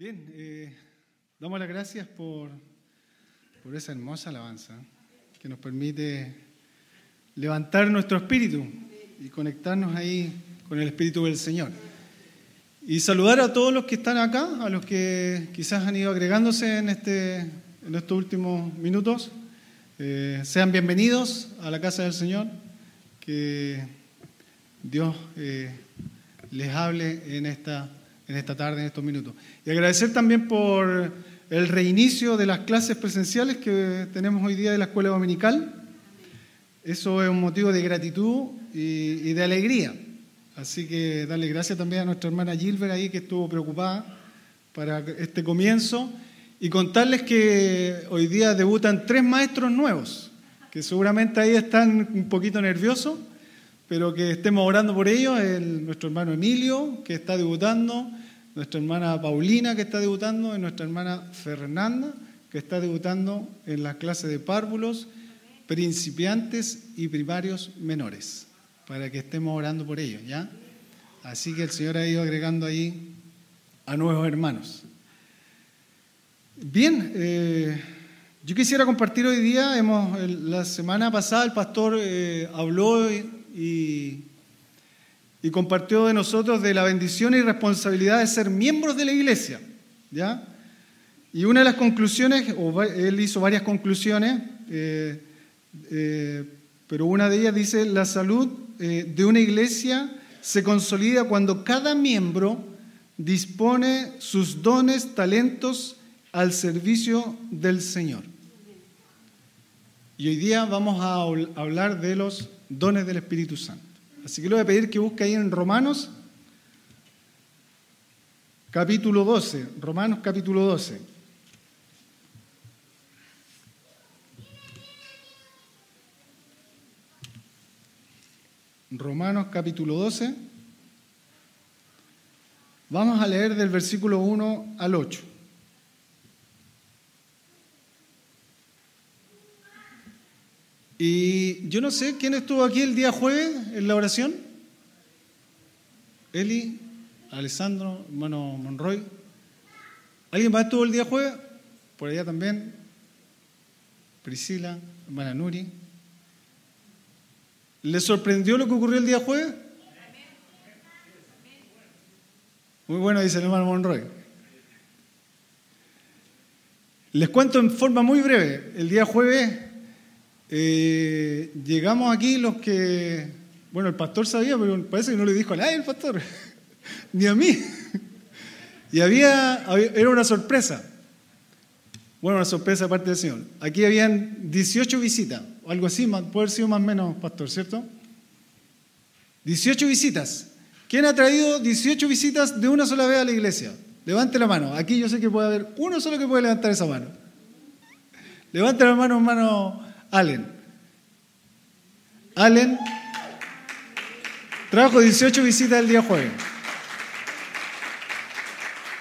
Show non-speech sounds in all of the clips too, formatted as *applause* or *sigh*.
Bien, eh, damos las gracias por, por esa hermosa alabanza que nos permite levantar nuestro espíritu y conectarnos ahí con el espíritu del Señor. Y saludar a todos los que están acá, a los que quizás han ido agregándose en, este, en estos últimos minutos. Eh, sean bienvenidos a la casa del Señor, que Dios eh, les hable en esta en esta tarde, en estos minutos. Y agradecer también por el reinicio de las clases presenciales que tenemos hoy día de la escuela dominical. Eso es un motivo de gratitud y, de alegría. Así que darle gracias también a nuestra hermana Gilbert ahí que estuvo preocupada para este comienzo y contarles que hoy día debutan tres maestros nuevos, que seguramente ahí están un poquito nerviosos, pero que estemos orando por ellos, el, nuestro hermano Emilio, que está debutando, nuestra hermana Paulina que está debutando y nuestra hermana Fernanda que está debutando en la clase de párvulos, principiantes y primarios menores, para que estemos orando por ellos, ¿ya? Así que el Señor ha ido agregando ahí a nuevos hermanos. Bien, eh, yo quisiera compartir hoy día, hemos, la semana pasada el pastor eh, habló y compartió de nosotros de la bendición y responsabilidad de ser miembros de la iglesia. ¿ya? Y una de las conclusiones, o él hizo varias conclusiones, eh, eh, pero una de ellas dice, la salud eh, de una iglesia se consolida cuando cada miembro dispone sus dones, talentos al servicio del Señor. Y hoy día vamos a hablar de los dones del Espíritu Santo. Así que le voy a pedir que busque ahí en Romanos capítulo 12, Romanos capítulo 12. Romanos capítulo 12. Vamos a leer del versículo 1 al 8. Y yo no sé quién estuvo aquí el día jueves en la oración. Eli, Alessandro, hermano Monroy. ¿Alguien más estuvo el día jueves? Por allá también. Priscila, hermana Nuri. ¿Le sorprendió lo que ocurrió el día jueves? Muy bueno, dice el hermano Monroy. Les cuento en forma muy breve. El día jueves eh, llegamos aquí los que, bueno, el pastor sabía, pero parece que no le dijo a nadie el pastor, *laughs* ni a mí. Y había, era una sorpresa. Bueno, una sorpresa aparte del Señor. Aquí habían 18 visitas, o algo así, puede haber sido más o menos, pastor, ¿cierto? 18 visitas. ¿Quién ha traído 18 visitas de una sola vez a la iglesia? Levante la mano. Aquí yo sé que puede haber uno solo que puede levantar esa mano. Levante la mano, hermano Allen. Allen trajo 18 visitas el día jueves.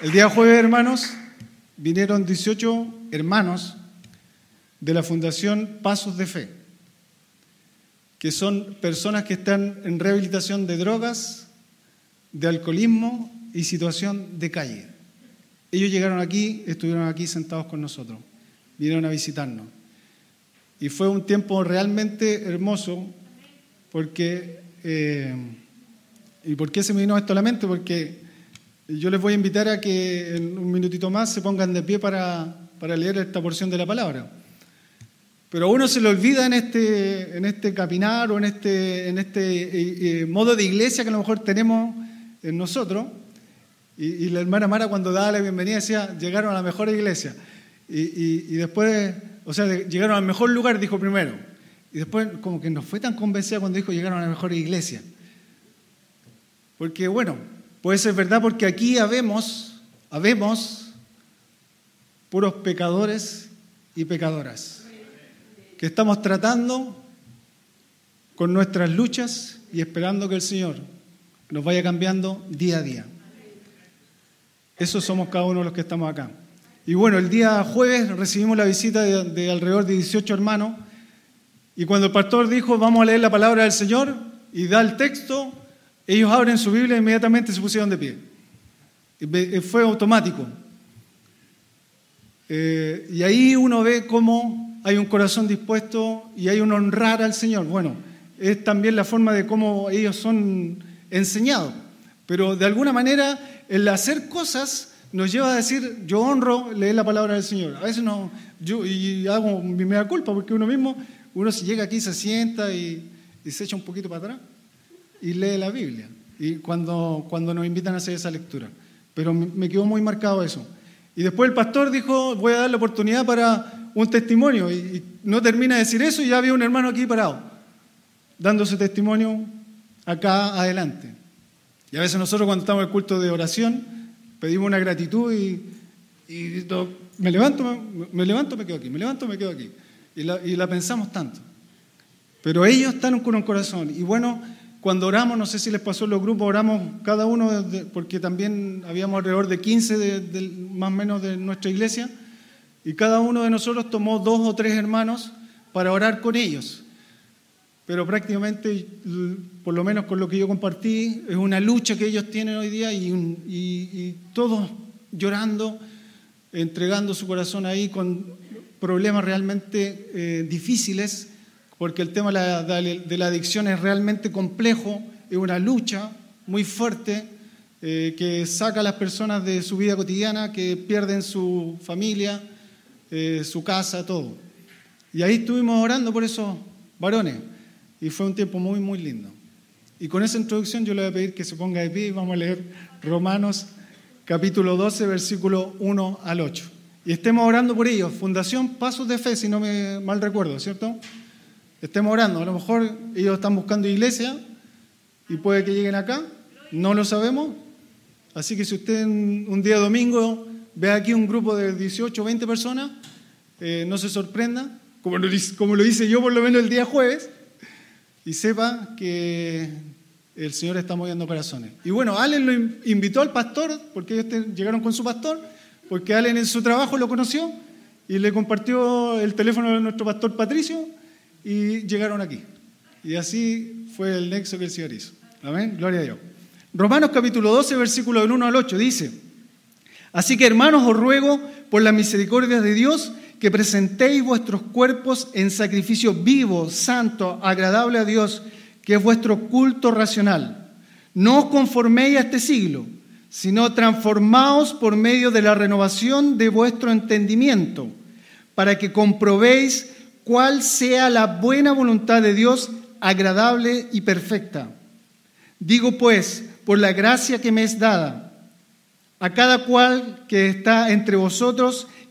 El día jueves, hermanos, vinieron 18 hermanos de la Fundación Pasos de Fe, que son personas que están en rehabilitación de drogas, de alcoholismo y situación de calle. Ellos llegaron aquí, estuvieron aquí sentados con nosotros, vinieron a visitarnos. Y fue un tiempo realmente hermoso porque... Eh, ¿Y por qué se me vino esto a la mente? Porque yo les voy a invitar a que en un minutito más se pongan de pie para, para leer esta porción de la palabra. Pero a uno se le olvida en este, en este caminar o en este, en este eh, eh, modo de iglesia que a lo mejor tenemos en nosotros. Y, y, la hermana Mara cuando daba la bienvenida decía, llegaron a la mejor iglesia. Y, y, y después o sea, llegaron al mejor lugar, dijo primero. Y después como que no fue tan convencida cuando dijo llegaron a la mejor iglesia. Porque bueno, puede ser verdad porque aquí habemos, habemos puros pecadores y pecadoras que estamos tratando con nuestras luchas y esperando que el Señor nos vaya cambiando día a día. Eso somos cada uno de los que estamos acá. Y bueno, el día jueves recibimos la visita de, alrededor de 18 hermanos. Y cuando el pastor dijo, vamos a leer la palabra del Señor y da el texto, ellos abren su Biblia e inmediatamente se pusieron de pie. Fue automático. Eh, y ahí uno ve cómo hay un corazón dispuesto y hay un honrar al Señor. Bueno, es también la forma de cómo ellos son enseñados. Pero de alguna manera el hacer cosas nos lleva a decir, yo honro leer la palabra del Señor. A veces no, yo y hago mi mea culpa porque uno mismo, uno se llega aquí, se sienta y, se echa un poquito para atrás y lee la Biblia. Y cuando, cuando nos invitan a hacer esa lectura. Pero me, quedó muy marcado eso. Y después el pastor dijo, voy a dar la oportunidad para un testimonio. Y, no termina de decir eso y ya había un hermano aquí parado, dando su testimonio acá adelante. Y a veces nosotros cuando estamos en el culto de oración pedimos una gratitud y, me levanto, me, levanto, me quedo aquí, me levanto, me quedo aquí. Y la, pensamos tanto. Pero ellos están con un corazón. Y bueno, cuando oramos, no sé si les pasó en los grupos, oramos cada uno, porque también habíamos alrededor de 15 más o menos de nuestra iglesia, y cada uno de nosotros tomó dos o tres hermanos para orar con ellos pero prácticamente, por lo menos con lo que yo compartí, es una lucha que ellos tienen hoy día y, todos llorando, entregando su corazón ahí con problemas realmente eh, difíciles, porque el tema de la, adicción es realmente complejo, es una lucha muy fuerte eh, que saca a las personas de su vida cotidiana, que pierden su familia, eh, su casa, todo. Y ahí estuvimos orando por esos varones. Y fue un tiempo muy, muy lindo. Y con esa introducción yo le voy a pedir que se ponga de pie y vamos a leer Romanos capítulo 12, versículo 1 al 8. Y estemos orando por ellos. Fundación Pasos de Fe, si no me mal recuerdo, ¿cierto? Estemos orando. A lo mejor ellos están buscando iglesia y puede que lleguen acá. No lo sabemos. Así que si usted un día domingo ve aquí un grupo de 18 o 20 personas, eh, no se sorprenda, como como lo hice yo por lo menos el día jueves, y sepa que el Señor está moviendo corazones. Y bueno, Allen lo invitó al pastor, porque ellos llegaron con su pastor, porque Allen en su trabajo lo conoció y le compartió el teléfono de nuestro pastor Patricio y llegaron aquí. Y así fue el nexo que el Señor hizo. Amén, gloria a Dios. Romanos capítulo 12, versículo del 1 al 8 dice, Así que hermanos os ruego por la misericordia de Dios que presentéis vuestros cuerpos en sacrificio vivo, santo, agradable a Dios, que es vuestro culto racional. No os conforméis a este siglo, sino transformaos por medio de la renovación de vuestro entendimiento, para que comprobéis cuál sea la buena voluntad de Dios, agradable y perfecta. Digo pues, por la gracia que me es dada, a cada cual que está entre vosotros,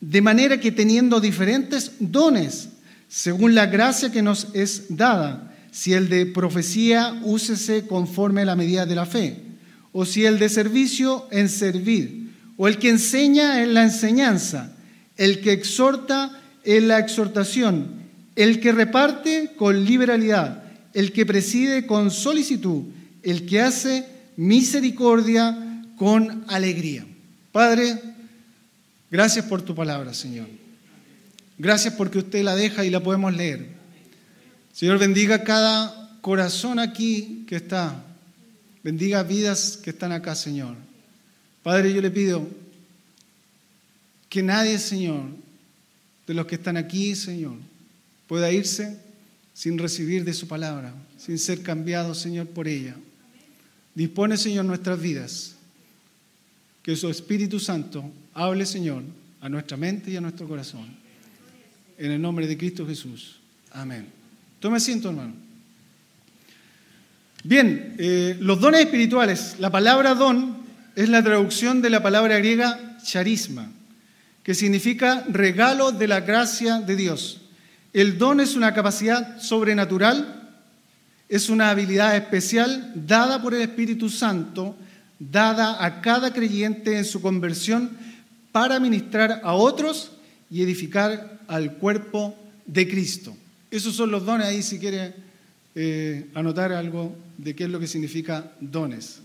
De manera que teniendo diferentes dones, según la gracia que nos es dada, si el de profecía úsese conforme a la medida de la fe, o si el de servicio en servir, o el que enseña en la enseñanza, el que exhorta en la exhortación, el que reparte con liberalidad, el que preside con solicitud, el que hace misericordia con alegría. Padre, Gracias por tu palabra, Señor. Gracias porque usted la deja y la podemos leer. Señor, bendiga cada corazón aquí que está. Bendiga vidas que están acá, Señor. Padre, yo le pido que nadie, Señor, de los que están aquí, Señor, pueda irse sin recibir de su palabra, sin ser cambiado, Señor, por ella. Dispone, Señor, nuestras vidas. Que su Espíritu Santo Hable, Señor, a nuestra mente y a nuestro corazón. En el nombre de Cristo Jesús. Amén. Tome asiento, hermano. Bien, eh, los dones espirituales. La palabra don es la traducción de la palabra griega charisma, que significa regalo de la gracia de Dios. El don es una capacidad sobrenatural, es una habilidad especial dada por el Espíritu Santo, dada a cada creyente en su conversión para ministrar a otros y edificar al cuerpo de Cristo. Esos son los dones ahí si quiere eh, anotar algo de qué es lo que significa dones.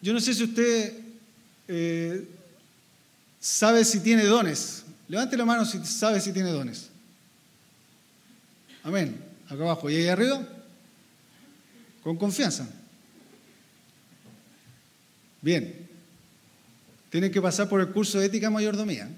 Yo no sé si usted eh, sabe si tiene dones. Levante la mano si sabe si tiene dones. Amén. Acá abajo. ¿Y ahí arriba? Con confianza. Bien. Tienen que pasar por el curso de ética mayordomía.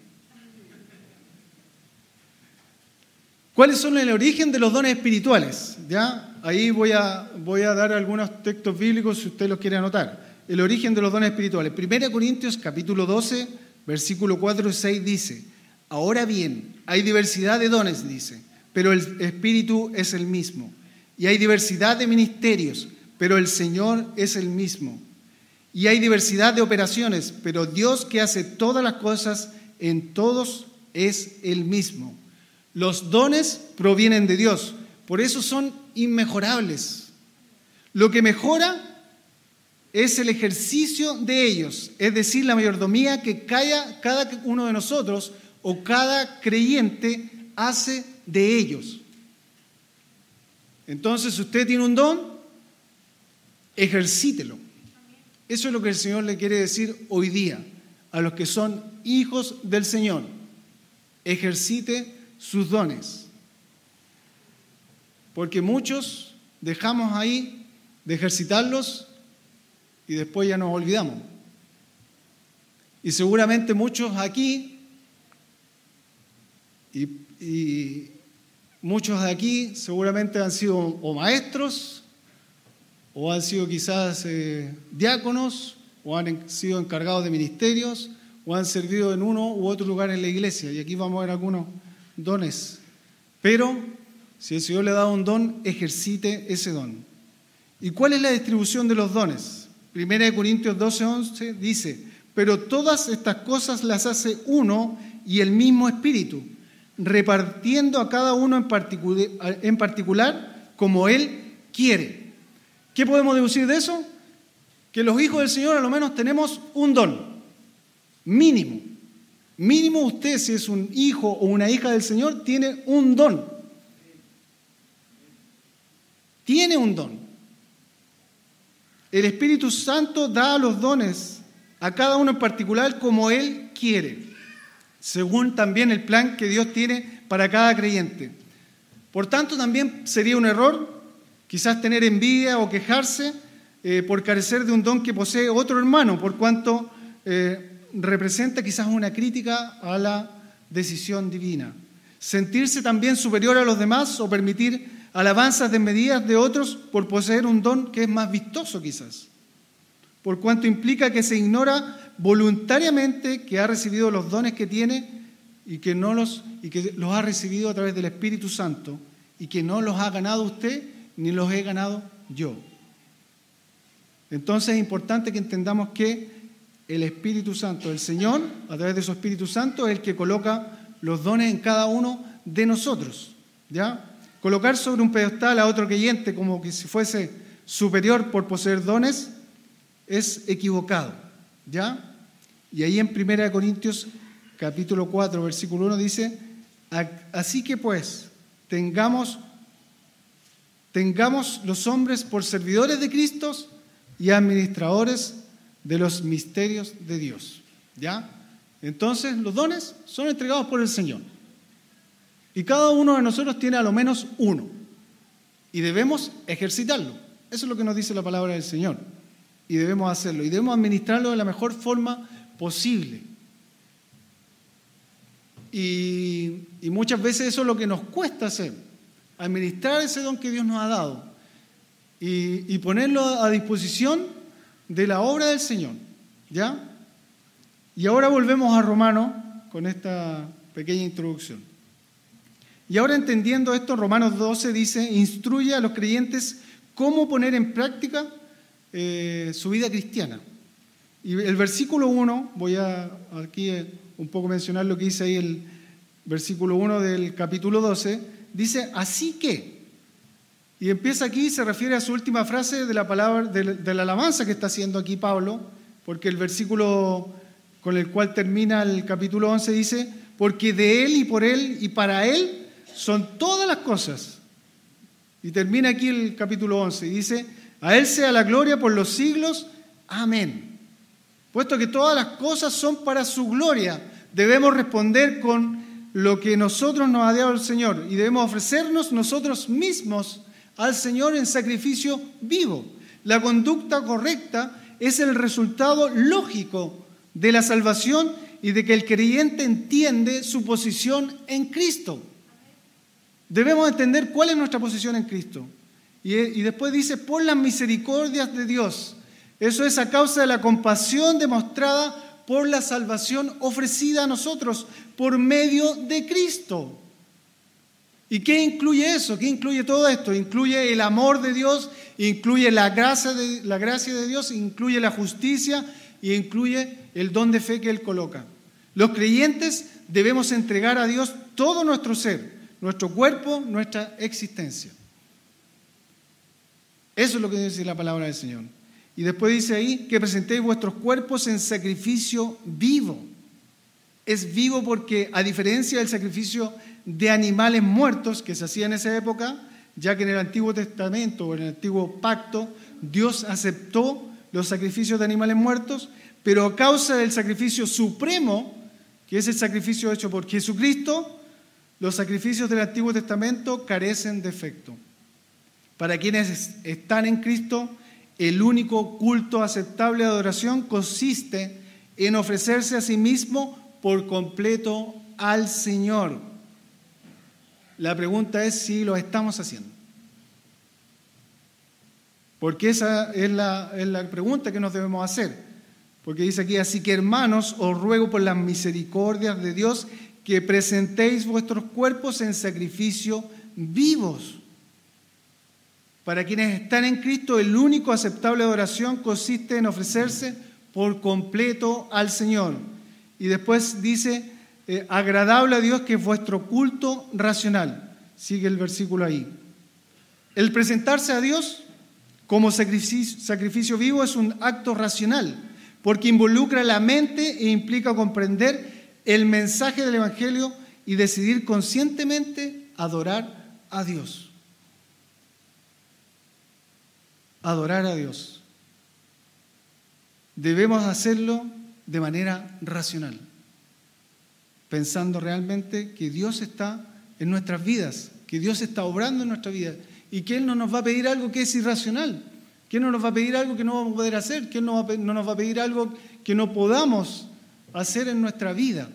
¿Cuáles son el origen de los dones espirituales? ¿Ya? Ahí voy a, voy a dar algunos textos bíblicos si usted los quiere anotar. El origen de los dones espirituales. 1 Corintios capítulo 12, versículo 4 y 6 dice, ahora bien, hay diversidad de dones, dice, pero el Espíritu es el mismo. Y hay diversidad de ministerios, pero el Señor es el mismo. Y hay diversidad de operaciones, pero Dios que hace todas las cosas en todos es el mismo. Los dones provienen de Dios, por eso son inmejorables. Lo que mejora es el ejercicio de ellos, es decir, la mayordomía que cada uno de nosotros o cada creyente hace de ellos. Entonces, si usted tiene un don, ejercítelo. Eso es lo que el Señor le quiere decir hoy día a los que son hijos del Señor. Ejercite sus dones. Porque muchos dejamos ahí de ejercitarlos y después ya nos olvidamos. Y seguramente muchos aquí y, muchos de aquí seguramente han sido o maestros o han sido quizás eh, diáconos, o han sido encargados de ministerios, o han servido en uno u otro lugar en la iglesia. Y aquí vamos a ver algunos dones. Pero si el Señor le dado un don, ejercite ese don. ¿Y cuál es la distribución de los dones? Primera de Corintios 12, 11 dice, pero todas estas cosas las hace uno y el mismo Espíritu, repartiendo a cada uno en particular como Él quiere. ¿Qué podemos deducir de eso? Que los hijos del Señor a lo menos tenemos un don, mínimo. Mínimo usted, si es un hijo o una hija del Señor, tiene un don. Tiene un don. El Espíritu Santo da los dones a cada uno en particular como Él quiere, según también el plan que Dios tiene para cada creyente. Por tanto, también sería un error Quizás tener envidia o quejarse eh, por carecer de un don que posee otro hermano, por cuanto eh, representa quizás una crítica a la decisión divina. Sentirse también superior a los demás o permitir alabanzas desmedidas de otros por poseer un don que es más vistoso quizás. Por cuanto implica que se ignora voluntariamente que ha recibido los dones que tiene y que, no los, y que los ha recibido a través del Espíritu Santo y que no los ha ganado usted ni los he ganado yo. Entonces es importante que entendamos que el Espíritu Santo, el Señor, a través de su Espíritu Santo, es el que coloca los dones en cada uno de nosotros. ¿Ya? Colocar sobre un pedestal a otro creyente como que si fuese superior por poseer dones es equivocado. ¿Ya? Y ahí en 1 Corintios capítulo 4, versículo 1 dice, así que pues tengamos tengamos los hombres por servidores de Cristo y administradores de los misterios de Dios. ¿Ya? Entonces, los dones son entregados por el Señor. Y cada uno de nosotros tiene a lo menos uno. Y debemos ejercitarlo. Eso es lo que nos dice la palabra del Señor. Y debemos hacerlo. Y debemos administrarlo de la mejor forma posible. Y, y muchas veces eso es lo que nos cuesta hacer administrar ese don que Dios nos ha dado y, ponerlo a disposición de la obra del Señor. ¿Ya? Y ahora volvemos a Romanos con esta pequeña introducción. Y ahora entendiendo esto, Romanos 12 dice, instruye a los creyentes cómo poner en práctica eh, su vida cristiana. Y el versículo 1, voy a aquí eh, un poco mencionar lo que dice ahí el versículo 1 del capítulo 12, dice, así que. Y empieza aquí, se refiere a su última frase de la palabra, de, la alabanza que está haciendo aquí Pablo, porque el versículo con el cual termina el capítulo 11, dice, porque de Él y por Él y para Él son todas las cosas. Y termina aquí el capítulo 11 y dice, a Él sea la gloria por los siglos. Amén. Puesto que todas las cosas son para su gloria, debemos responder con lo que nosotros nos ha dado el Señor y debemos ofrecernos nosotros mismos al Señor en sacrificio vivo. La conducta correcta es el resultado lógico de la salvación y de que el creyente entiende su posición en Cristo. Debemos entender cuál es nuestra posición en Cristo. Y, después dice, por las misericordias de Dios. Eso es a causa de la compasión demostrada por la salvación ofrecida a nosotros por medio de Cristo. ¿Y qué incluye eso? ¿Qué incluye todo esto? Incluye el amor de Dios, incluye la gracia de, la gracia de Dios, incluye la justicia y incluye el don de fe que Él coloca. Los creyentes debemos entregar a Dios todo nuestro ser, nuestro cuerpo, nuestra existencia. Eso es lo que dice la palabra del Señor. Y después dice ahí que presentéis vuestros cuerpos en sacrificio vivo. Es vivo porque a diferencia del sacrificio de animales muertos que se hacía en esa época, ya que en el Antiguo Testamento o en el Antiguo Pacto Dios aceptó los sacrificios de animales muertos, pero a causa del sacrificio supremo, que es el sacrificio hecho por Jesucristo, los sacrificios del Antiguo Testamento carecen de efecto. Para quienes están en Cristo, el único culto aceptable de adoración consiste en ofrecerse a sí mismo por completo al Señor. La pregunta es si lo estamos haciendo. Porque esa es la, es la pregunta que nos debemos hacer. Porque dice aquí, así que hermanos, os ruego por las misericordias de Dios que presentéis vuestros cuerpos en sacrificio vivos. Para quienes están en Cristo, el único aceptable adoración consiste en ofrecerse por completo al Señor. Y después dice, eh, agradable a Dios que es vuestro culto racional. Sigue el versículo ahí. El presentarse a Dios como sacrificio, sacrificio vivo es un acto racional, porque involucra la mente e implica comprender el mensaje del Evangelio y decidir conscientemente adorar a Dios. Adorar a Dios. Debemos hacerlo de manera racional, pensando realmente que Dios está en nuestras vidas, que Dios está obrando en nuestra vida y que Él no nos va a pedir algo que es irracional, que Él no nos va a pedir algo que no vamos a poder hacer, que Él no, no nos va a pedir algo que no podamos hacer en nuestra vida.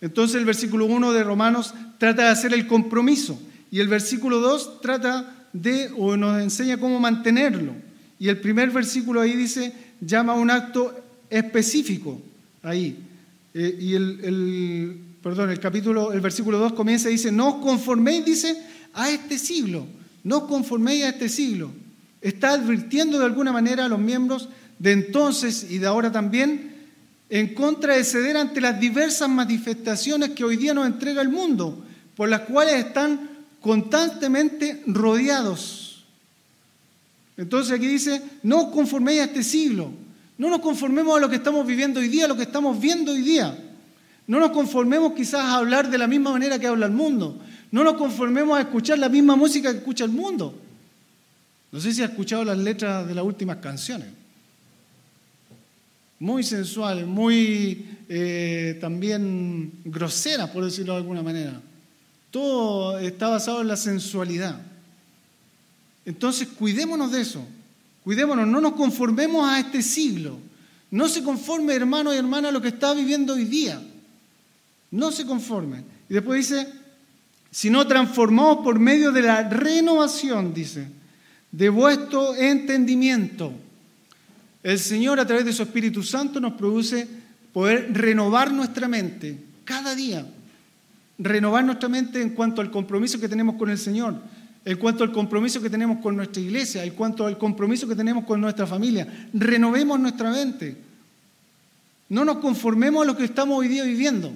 Entonces el versículo 1 de Romanos trata de hacer el compromiso y el versículo 2 trata de o nos enseña cómo mantenerlo. Y el primer versículo ahí dice, llama a un acto específico ahí. Eh, y el, perdón, el capítulo, el versículo 2 comienza y dice, no os conforméis, dice, a este siglo, no os conforméis a este siglo. Está advirtiendo de alguna manera a los miembros de entonces y de ahora también en contra de ceder ante las diversas manifestaciones que hoy día nos entrega el mundo, por las cuales están constantemente rodeados. Entonces aquí dice, no os conforméis a este siglo, no nos conformemos a lo que estamos viviendo hoy día, a lo que estamos viendo hoy día. No nos conformemos quizás a hablar de la misma manera que habla el mundo. No nos conformemos a escuchar la misma música que escucha el mundo. No sé si ha escuchado las letras de las últimas canciones muy sensual, muy eh, también grosera, por decirlo de alguna manera. Todo está basado en la sensualidad. Entonces, cuidémonos de eso. Cuidémonos, no nos conformemos a este siglo. No se conforme, hermano y hermana, a lo que está viviendo hoy día. No se conforme. Y después dice, sino transformados por medio de la renovación, dice, de vuestro entendimiento el Señor a través de su Espíritu Santo nos produce poder renovar nuestra mente cada día. Renovar nuestra mente en cuanto al compromiso que tenemos con el Señor, en cuanto al compromiso que tenemos con nuestra iglesia, en cuanto al compromiso que tenemos con nuestra familia. Renovemos nuestra mente. No nos conformemos a lo que estamos hoy día viviendo,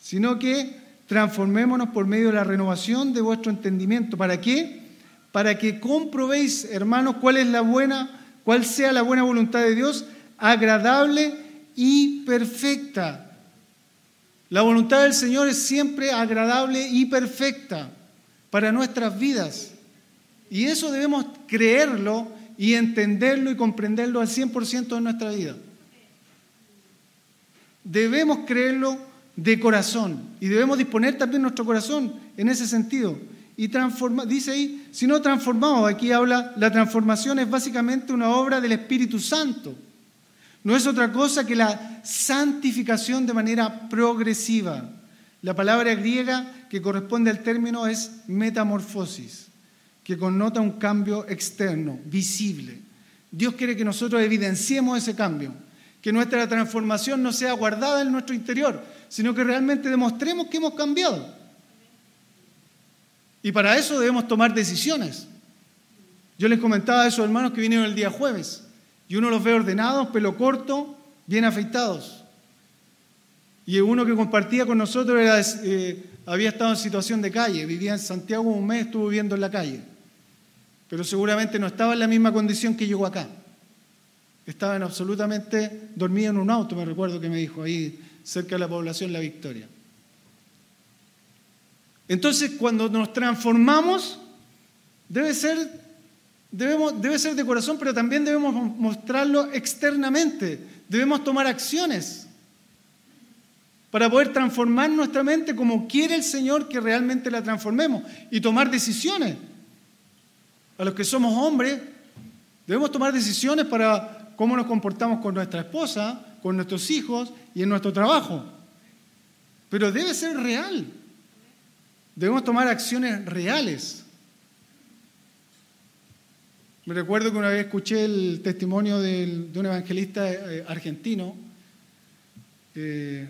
sino que transformémonos por medio de la renovación de vuestro entendimiento. ¿Para qué? Para que comprobéis, hermanos, cuál es la buena cuál sea la buena voluntad de Dios, agradable y perfecta. La voluntad del Señor es siempre agradable y perfecta para nuestras vidas. Y eso debemos creerlo y entenderlo y comprenderlo al 100% de nuestra vida. Debemos creerlo de corazón y debemos disponer también nuestro corazón en ese sentido. Y transforma, dice ahí, si no transformamos, aquí habla, la transformación es básicamente una obra del Espíritu Santo. No es otra cosa que la santificación de manera progresiva. La palabra griega que corresponde al término es metamorfosis, que connota un cambio externo, visible. Dios quiere que nosotros evidenciemos ese cambio, que nuestra transformación no sea guardada en nuestro interior, sino que realmente demostremos que hemos cambiado. Y para eso debemos tomar decisiones. Yo les comentaba a esos hermanos que vinieron el día jueves, y uno los ve ordenados, pelo corto, bien afeitados. Y uno que compartía con nosotros eh, había estado en situación de calle, vivía en Santiago un mes, estuvo viviendo en la calle. Pero seguramente no estaba en la misma condición que llegó acá. Estaba en absolutamente dormido en un auto, me recuerdo que me dijo ahí cerca de la población La Victoria. Entonces, cuando nos transformamos, debe ser, debemos, debe ser de corazón, pero también debemos mostrarlo externamente. Debemos tomar acciones para poder transformar nuestra mente como quiere el Señor que realmente la transformemos y tomar decisiones. A los que somos hombres, debemos tomar decisiones para cómo nos comportamos con nuestra esposa, con nuestros hijos y en nuestro trabajo. Pero debe ser real. Debemos tomar acciones reales. Me recuerdo que una vez escuché el testimonio de un evangelista eh, argentino eh,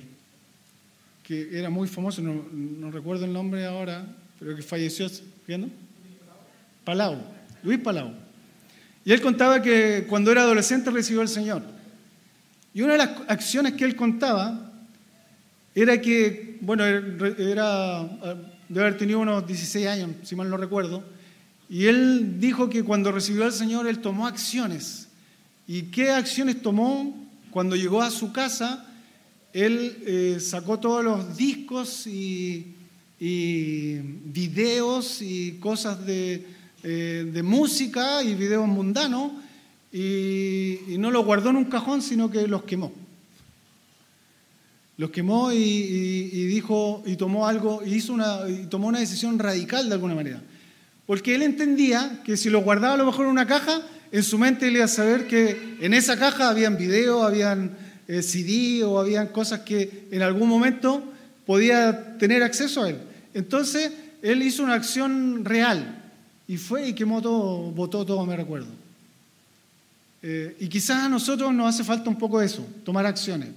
que era muy famoso, no, recuerdo el nombre ahora, pero que falleció, ¿viendo? Palau, Luis Palau. Y él contaba que cuando era adolescente recibió al Señor. Y una de las acciones que él contaba era que, bueno, era, debe haber tenido unos 16 años, si mal no recuerdo, y él dijo que cuando recibió al Señor, él tomó acciones. ¿Y qué acciones tomó? Cuando llegó a su casa, él eh, sacó todos los discos y, videos y cosas de, eh, de música y videos mundanos y, no los guardó en un cajón, sino que los quemó. Los quemó y, dijo, y tomó algo, hizo una, tomó una decisión radical de alguna manera. Porque él entendía que si lo guardaba a lo mejor en una caja, en su mente él iba a saber que en esa caja habían videos, habían eh, CD o habían cosas que en algún momento podía tener acceso a él. Entonces él hizo una acción real y fue y quemó todo, botó todo, me recuerdo. Eh, y quizás a nosotros nos hace falta un poco eso, tomar acciones.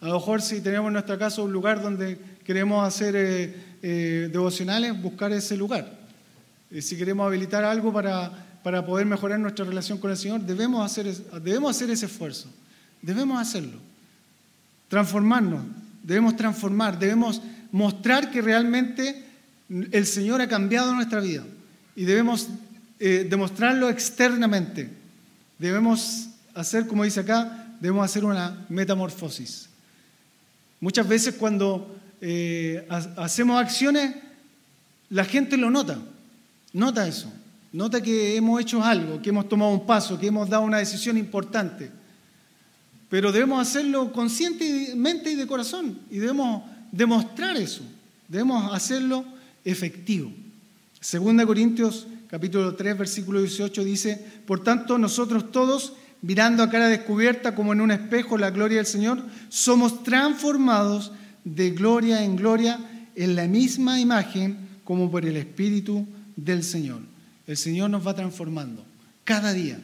A lo mejor si tenemos en nuestra casa un lugar donde queremos hacer eh, devocionales, buscar ese lugar. Si queremos habilitar algo para, para poder mejorar nuestra relación con el Señor, debemos hacer, debemos hacer ese esfuerzo. Debemos hacerlo. Transformarnos. Debemos transformar. Debemos mostrar que realmente el Señor ha cambiado nuestra vida. Y debemos demostrarlo externamente debemos hacer, como dice acá, debemos hacer una metamorfosis. Muchas veces cuando eh, hacemos acciones, la gente lo nota, nota eso, nota que hemos hecho algo, que hemos tomado un paso, que hemos dado una decisión importante. Pero debemos hacerlo conscientemente y de corazón, y debemos demostrar eso, debemos hacerlo efectivo. Segunda Corintios capítulo 3, versículo 18 dice, por tanto nosotros todos, mirando a cara descubierta como en un espejo la gloria del Señor, somos transformados de gloria en gloria en la misma imagen como por el Espíritu del Señor. El Señor nos va transformando cada día,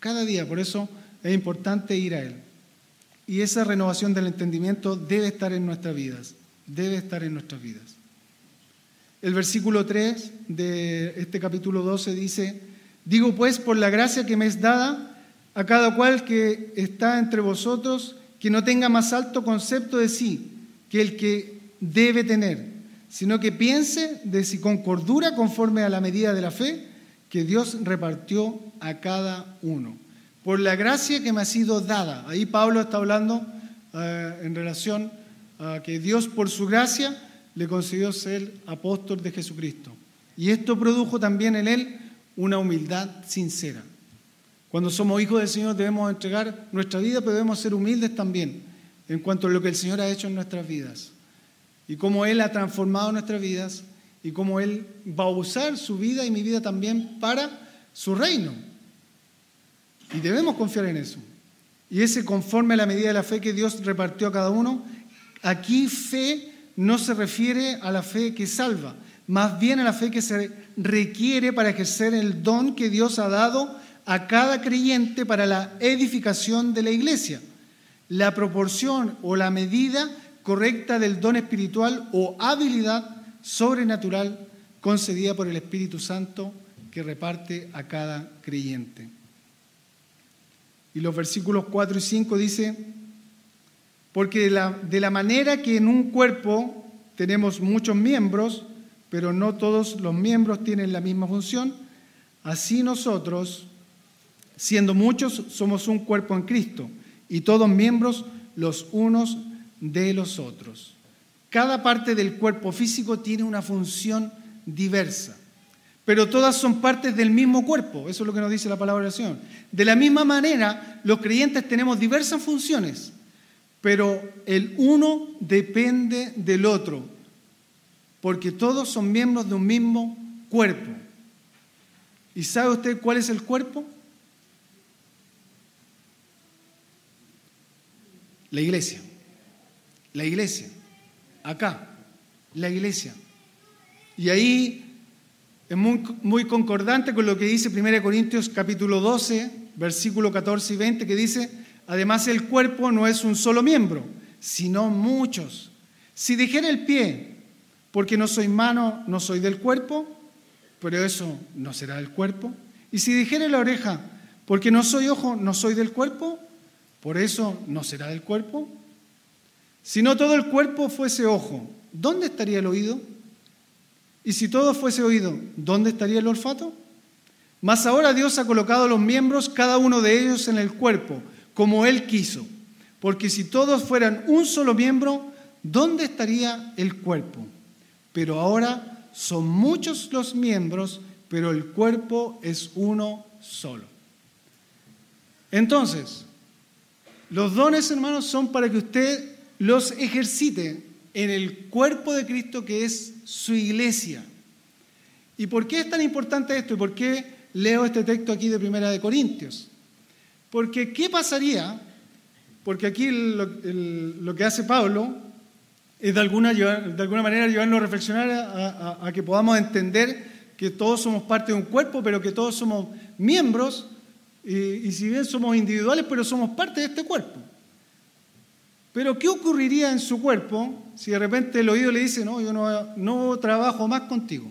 cada día, por eso es importante ir a Él. Y esa renovación del entendimiento debe estar en nuestras vidas, debe estar en nuestras vidas. El versículo 3 de este capítulo 12 dice, digo pues por la gracia que me es dada a cada cual que está entre vosotros, que no tenga más alto concepto de sí que el que debe tener, sino que piense de si con cordura conforme a la medida de la fe que Dios repartió a cada uno. Por la gracia que me ha sido dada. Ahí Pablo está hablando eh, en relación a que Dios por su gracia le concedió ser apóstol de Jesucristo. Y esto produjo también en él una humildad sincera. Cuando somos hijos del Señor debemos entregar nuestra vida, pero debemos ser humildes también en cuanto a lo que el Señor ha hecho en nuestras vidas y cómo Él ha transformado nuestras vidas y cómo Él va a usar su vida y mi vida también para su reino. Y debemos confiar en eso. Y ese conforme a la medida de la fe que Dios repartió a cada uno, aquí fe no se refiere a la fe que salva, más bien a la fe que se requiere para ejercer el don que Dios ha dado a cada creyente para la edificación de la iglesia. La proporción o la medida correcta del don espiritual o habilidad sobrenatural concedida por el Espíritu Santo que reparte a cada creyente. Y los versículos 4 y 5 dice, porque de la, de la manera que en un cuerpo tenemos muchos miembros, pero no todos los miembros tienen la misma función, así nosotros, siendo muchos, somos un cuerpo en Cristo y todos miembros los unos de los otros. Cada parte del cuerpo físico tiene una función diversa, pero todas son partes del mismo cuerpo, eso es lo que nos dice la palabra Señor. De la misma manera, los creyentes tenemos diversas funciones, pero el uno depende del otro, porque todos son miembros de un mismo cuerpo. ¿Y sabe usted cuál es el cuerpo? La iglesia. La iglesia. Acá. La iglesia. Y ahí es muy, muy concordante con lo que dice 1 Corintios capítulo 12, versículo 14 y 20, que dice, además el cuerpo no es un solo miembro, sino muchos. Si dijera el pie, porque no soy mano, no soy del cuerpo, pero eso no será del cuerpo. Y si dijera la oreja, porque no soy ojo, no soy del cuerpo, por eso no será del cuerpo. Si no todo el cuerpo fuese ojo, ¿dónde estaría el oído? Y si todo fuese oído, ¿dónde estaría el olfato? Mas ahora Dios ha colocado los miembros, cada uno de ellos, en el cuerpo, como Él quiso. Porque si todos fueran un solo miembro, ¿dónde estaría el cuerpo? Pero ahora son muchos los miembros, pero el cuerpo es uno solo. Entonces, los dones, hermanos, son para que usted los ejercite en el cuerpo de Cristo que es su iglesia. ¿Y por qué es tan importante esto? ¿Y por qué leo este texto aquí de Primera de Corintios? Porque ¿qué pasaría? Porque aquí lo, que hace Pablo es de alguna, de alguna manera llevarnos a reflexionar a, a que podamos entender que todos somos parte de un cuerpo, pero que todos somos miembros y, si bien somos individuales, pero somos parte de este cuerpo. Pero ¿qué ocurriría en su cuerpo si de repente el oído le dice, no, yo no, no trabajo más contigo?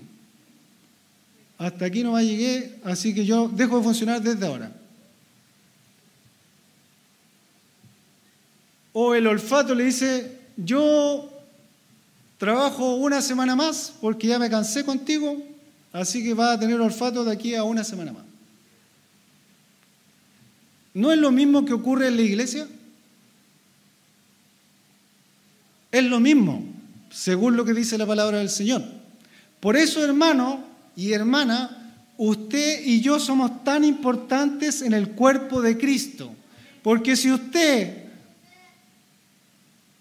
Hasta aquí no llegué, así que yo dejo de funcionar desde ahora. O el olfato le dice, yo trabajo una semana más porque ya me cansé contigo, así que va a tener olfato de aquí a una semana más. ¿No es lo mismo que ocurre en la iglesia? Es lo mismo, según lo que dice la palabra del Señor. Por eso, hermano y hermana, usted y yo somos tan importantes en el cuerpo de Cristo. Porque si usted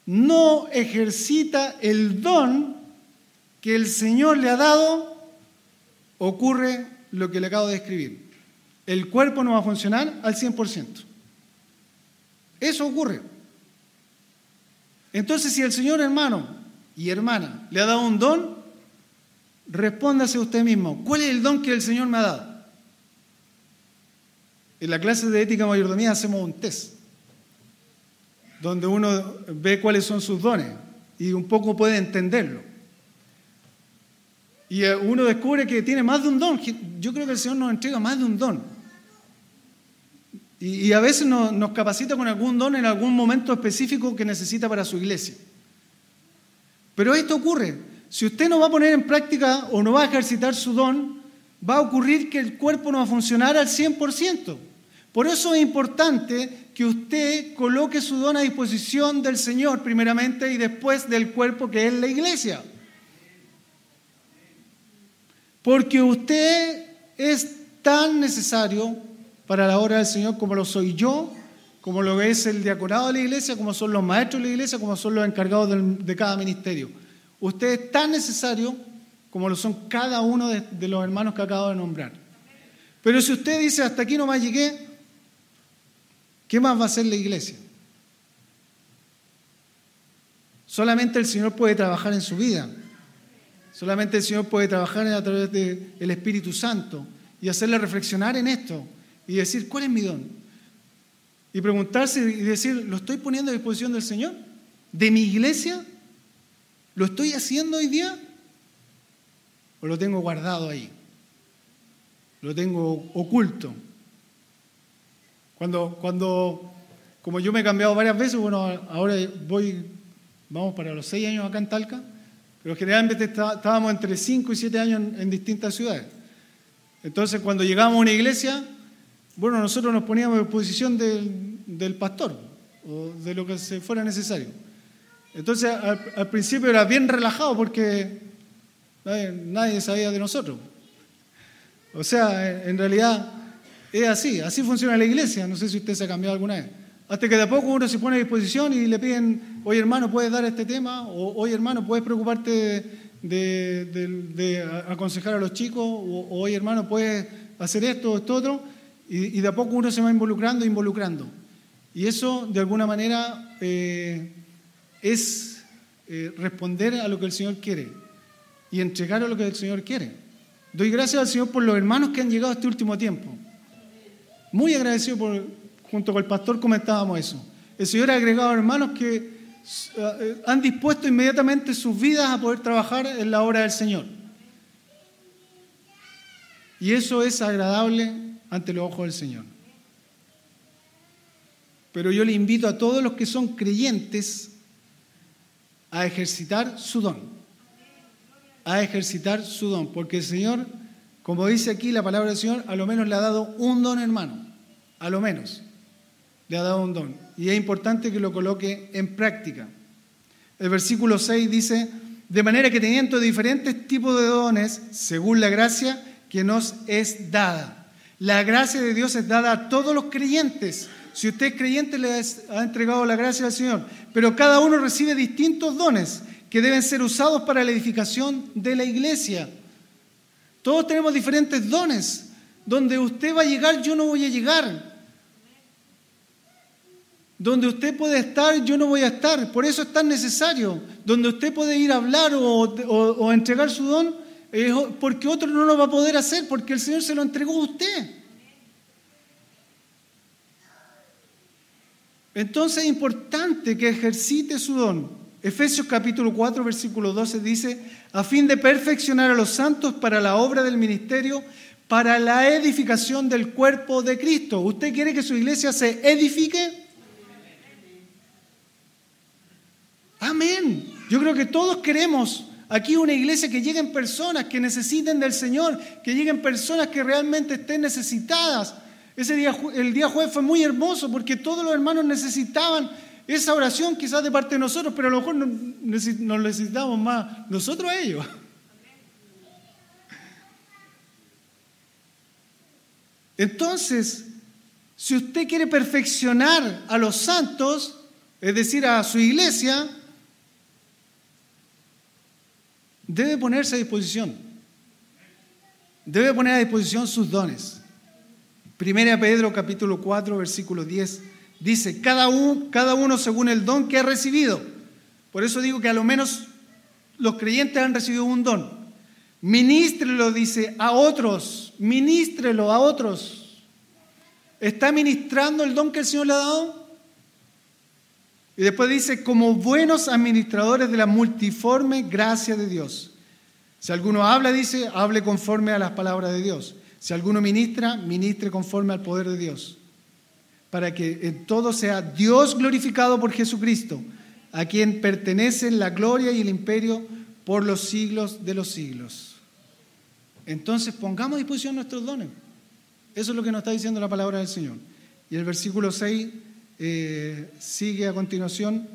no ejercita el don que el Señor le ha dado, ocurre lo que le acabo de escribir el cuerpo no va a funcionar al 100%. Eso ocurre. Entonces, si el Señor hermano y hermana le ha dado un don, respóndase usted mismo, ¿cuál es el don que el Señor me ha dado? En la clase de ética mayordomía hacemos un test, donde uno ve cuáles son sus dones y un poco puede entenderlo. Y eh, uno descubre que tiene más de un don. Yo creo que el Señor nos entrega más de un don. Y, a veces nos, capacita con algún don en algún momento específico que necesita para su iglesia. Pero esto ocurre. Si usted no va a poner en práctica o no va a ejercitar su don, va a ocurrir que el cuerpo no va a funcionar al 100%. Por eso es importante que usted coloque su don a disposición del Señor primeramente y después del cuerpo que es la iglesia. Porque usted es tan necesario para la obra del Señor como lo soy yo, como lo es el diaconado de la iglesia, como son los maestros de la iglesia, como son los encargados de cada ministerio. Usted es tan necesario como lo son cada uno de, los hermanos que acabo de nombrar. Pero si usted dice, hasta aquí no más llegué, ¿qué más va a hacer la iglesia? Solamente el Señor puede trabajar en su vida. Solamente el Señor puede trabajar a través del Espíritu Santo y hacerle reflexionar en esto y decir, ¿cuál es mi don? Y preguntarse y decir, ¿lo estoy poniendo a disposición del Señor? ¿De mi iglesia? ¿Lo estoy haciendo hoy día? ¿O lo tengo guardado ahí? Lo tengo oculto. Cuando, cuando, como yo me he cambiado varias veces, bueno, ahora voy, vamos para los seis años acá en Talca, pero generalmente estábamos entre cinco y siete años en, distintas ciudades. Entonces, cuando llegamos a una iglesia, bueno, nosotros nos poníamos a disposición del, del pastor o de lo que se fuera necesario. Entonces, al, principio era bien relajado porque nadie, sabía de nosotros. O sea, en realidad es así, así funciona la iglesia. No sé si usted se ha cambiado alguna vez. Hasta que de a poco uno se pone a disposición y le piden, oye hermano, ¿puedes dar este tema? O oye hermano, ¿puedes preocuparte de, aconsejar a los chicos? O oye hermano, ¿puedes hacer esto o esto otro? Y, de a poco uno se va involucrando, involucrando. Y eso, de alguna manera, eh, es eh, responder a lo que el Señor quiere y entregar a lo que el Señor quiere. Doy gracias al Señor por los hermanos que han llegado este último tiempo. Muy agradecido junto con el pastor comentábamos eso. El Señor ha agregado hermanos que eh, han dispuesto inmediatamente sus vidas a poder trabajar en la obra del Señor. Y eso es agradable ante los ojos del Señor. Pero yo le invito a todos los que son creyentes a ejercitar su don. A ejercitar su don. Porque el Señor, como dice aquí la palabra del Señor, a lo menos le ha dado un don, hermano. A lo menos le ha dado un don. Y es importante que lo coloque en práctica. El versículo 6 dice, de manera que teniendo diferentes tipos de dones, según la gracia que nos es dada. La gracia de Dios es dada a todos los creyentes si usted es creyente, le ha entregado la gracia al Señor. Pero cada uno recibe distintos dones que deben ser usados para la edificación de la iglesia. Todos tenemos diferentes dones. Donde usted va a llegar, yo no voy a llegar. Donde usted puede estar, yo no voy a estar. Por eso es tan necesario. Donde usted puede ir a hablar o, entregar su don, porque otro no lo va a poder hacer, porque el Señor se lo entregó a usted. Entonces es importante que ejercite su don. Efesios capítulo 4, versículo 12 dice, a fin de perfeccionar a los santos para la obra del ministerio, para la edificación del cuerpo de Cristo. ¿Usted quiere que su iglesia se edifique? Amén. Yo creo que todos queremos aquí una iglesia que lleguen personas que necesiten del Señor, que lleguen personas que realmente estén necesitadas ese día, el día jueves fue muy hermoso porque todos los hermanos necesitaban esa oración quizás de parte de nosotros, pero a lo mejor nos necesitamos más nosotros a ellos. Entonces, si usted quiere perfeccionar a los santos, es decir, a su iglesia, debe ponerse a disposición. Debe poner a disposición sus dones. Primera Pedro capítulo 4, versículo 10, dice, cada uno, cada uno según el don que ha recibido. Por eso digo que a lo menos los creyentes han recibido un don. Ministrelo, dice, a otros. Ministrelo a otros. ¿Está ministrando el don que el Señor le ha dado? Y después dice, como buenos administradores de la multiforme gracia de Dios. Si alguno habla, dice, hable conforme a las palabras de Dios. Si alguno ministra, ministre conforme al poder de Dios, para que en todo sea Dios glorificado por Jesucristo, a quien pertenecen la gloria y el imperio por los siglos de los siglos. Entonces pongamos a disposición nuestros dones. Eso es lo que nos está diciendo la palabra del Señor. Y el versículo 6 eh, sigue a continuación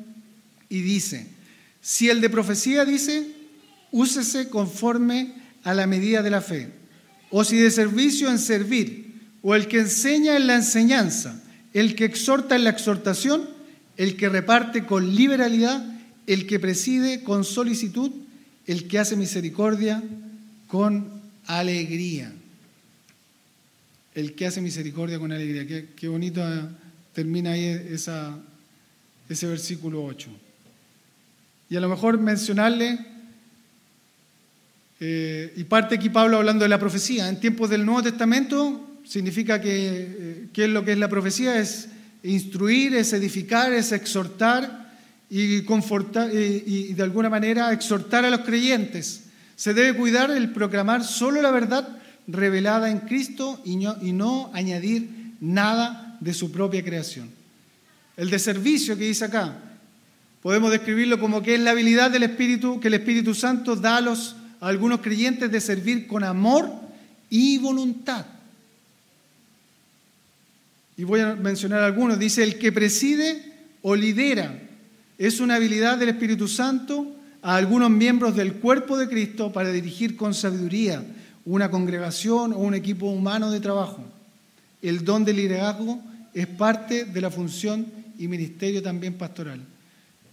y dice, si el de profecía dice, úsese conforme a la medida de la fe, o si de servicio en servir, o el que enseña en la enseñanza, el que exhorta en la exhortación, el que reparte con liberalidad, el que preside con solicitud, el que hace misericordia con alegría. El que hace misericordia con alegría. Qué, ah, termina ahí ese versículo 8. Y a lo mejor mencionarle, eh, y parte aquí Pablo hablando de la profecía, en tiempos del Nuevo Testamento significa que, eh, ¿qué es lo que es la profecía? Es instruir, es edificar, es exhortar y, confortar, y, de alguna manera exhortar a los creyentes. Se debe cuidar el proclamar solo la verdad revelada en Cristo y y no añadir nada de su propia creación. El de servicio que dice acá, Podemos describirlo como que es la habilidad del Espíritu que el Espíritu Santo da a, los, a algunos creyentes de servir con amor y voluntad. Y voy a mencionar algunos. Dice, el que preside o lidera es una habilidad del Espíritu Santo a algunos miembros del cuerpo de Cristo para dirigir con sabiduría una congregación o un equipo humano de trabajo. El don del liderazgo es parte de la función y ministerio también pastoral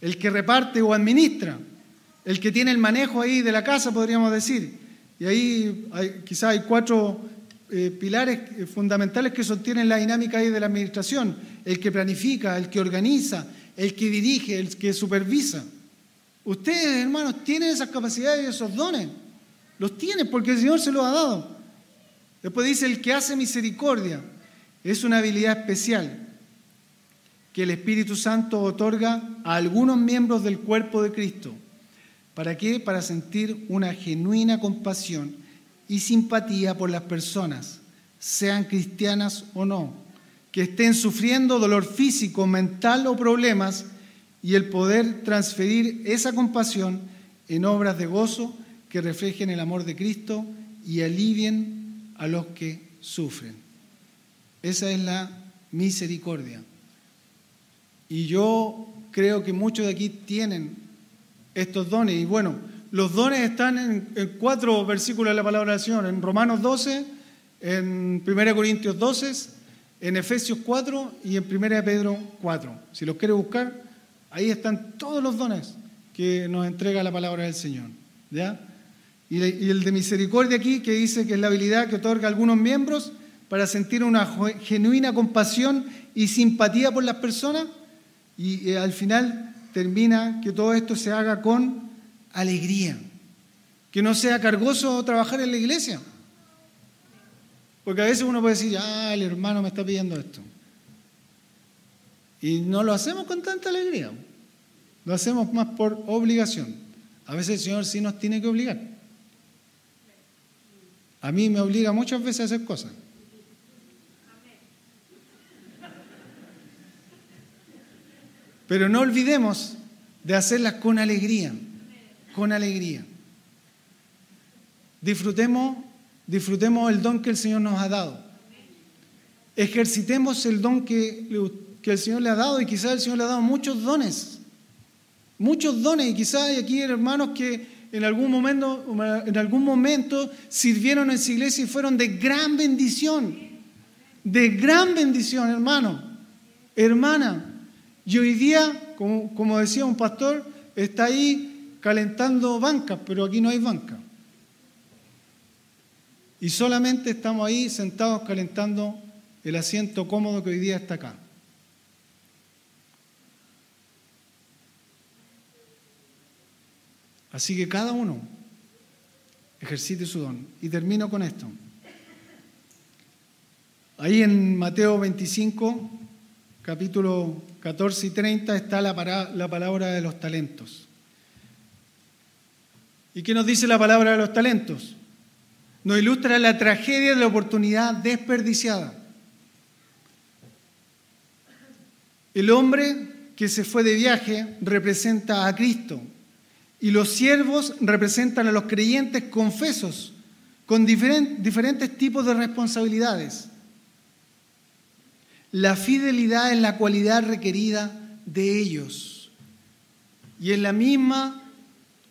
el que reparte o administra, el que tiene el manejo ahí de la casa, podríamos decir. Y ahí quizás hay cuatro eh, pilares eh, fundamentales que sostienen la dinámica ahí de la administración. El que planifica, el que organiza, el que dirige, el que supervisa. Ustedes, hermanos, tienen esas capacidades y esos dones. Los tienen porque el Señor se los ha dado. Después dice el que hace misericordia. Es una habilidad especial que el Espíritu Santo otorga a algunos miembros del cuerpo de Cristo. ¿Para qué? Para sentir una genuina compasión y simpatía por las personas, sean cristianas o no, que estén sufriendo dolor físico, mental o problemas, y el poder transferir esa compasión en obras de gozo que reflejen el amor de Cristo y alivien a los que sufren. Esa es la misericordia. Y yo creo que muchos de aquí tienen estos dones. Y bueno, los dones están en, cuatro versículos de la palabra del Señor, en Romanos 12, en 1 Corintios 12, en Efesios 4 y en 1 Pedro 4. Si los quiere buscar, ahí están todos los dones que nos entrega la palabra del Señor. ¿ya? Y el de misericordia aquí, que dice que es la habilidad que otorga a algunos miembros para sentir una genuina compasión y simpatía por las personas y eh, al final termina que todo esto se haga con alegría, que no sea cargoso trabajar en la iglesia. Porque a veces uno puede decir, ah, el hermano me está pidiendo esto. Y no lo hacemos con tanta alegría, lo hacemos más por obligación. A veces el Señor sí nos tiene que obligar. A mí me obliga muchas veces a hacer cosas. Pero no olvidemos de hacerlas con alegría, con alegría. Disfrutemos, disfrutemos el don que el Señor nos ha dado. Ejercitemos el don que, el Señor le ha dado y quizás el Señor le ha dado muchos dones. Muchos dones y quizás hay aquí hermanos que en algún momento, en algún momento sirvieron en su iglesia y fueron de gran bendición. De gran bendición, hermano. Hermana, y hoy día, como, decía un pastor, está ahí calentando bancas, pero aquí no hay banca. Y solamente estamos ahí sentados calentando el asiento cómodo que hoy día está acá. Así que cada uno ejercite su don. Y termino con esto. Ahí en Mateo 25, capítulo 14 y 30 está la, la palabra de los talentos. ¿Y qué nos dice la palabra de los talentos? Nos ilustra la tragedia de la oportunidad desperdiciada. El hombre que se fue de viaje representa a Cristo y los siervos representan a los creyentes confesos con diferentes tipos de responsabilidades. La fidelidad es la cualidad requerida de ellos. Y es la misma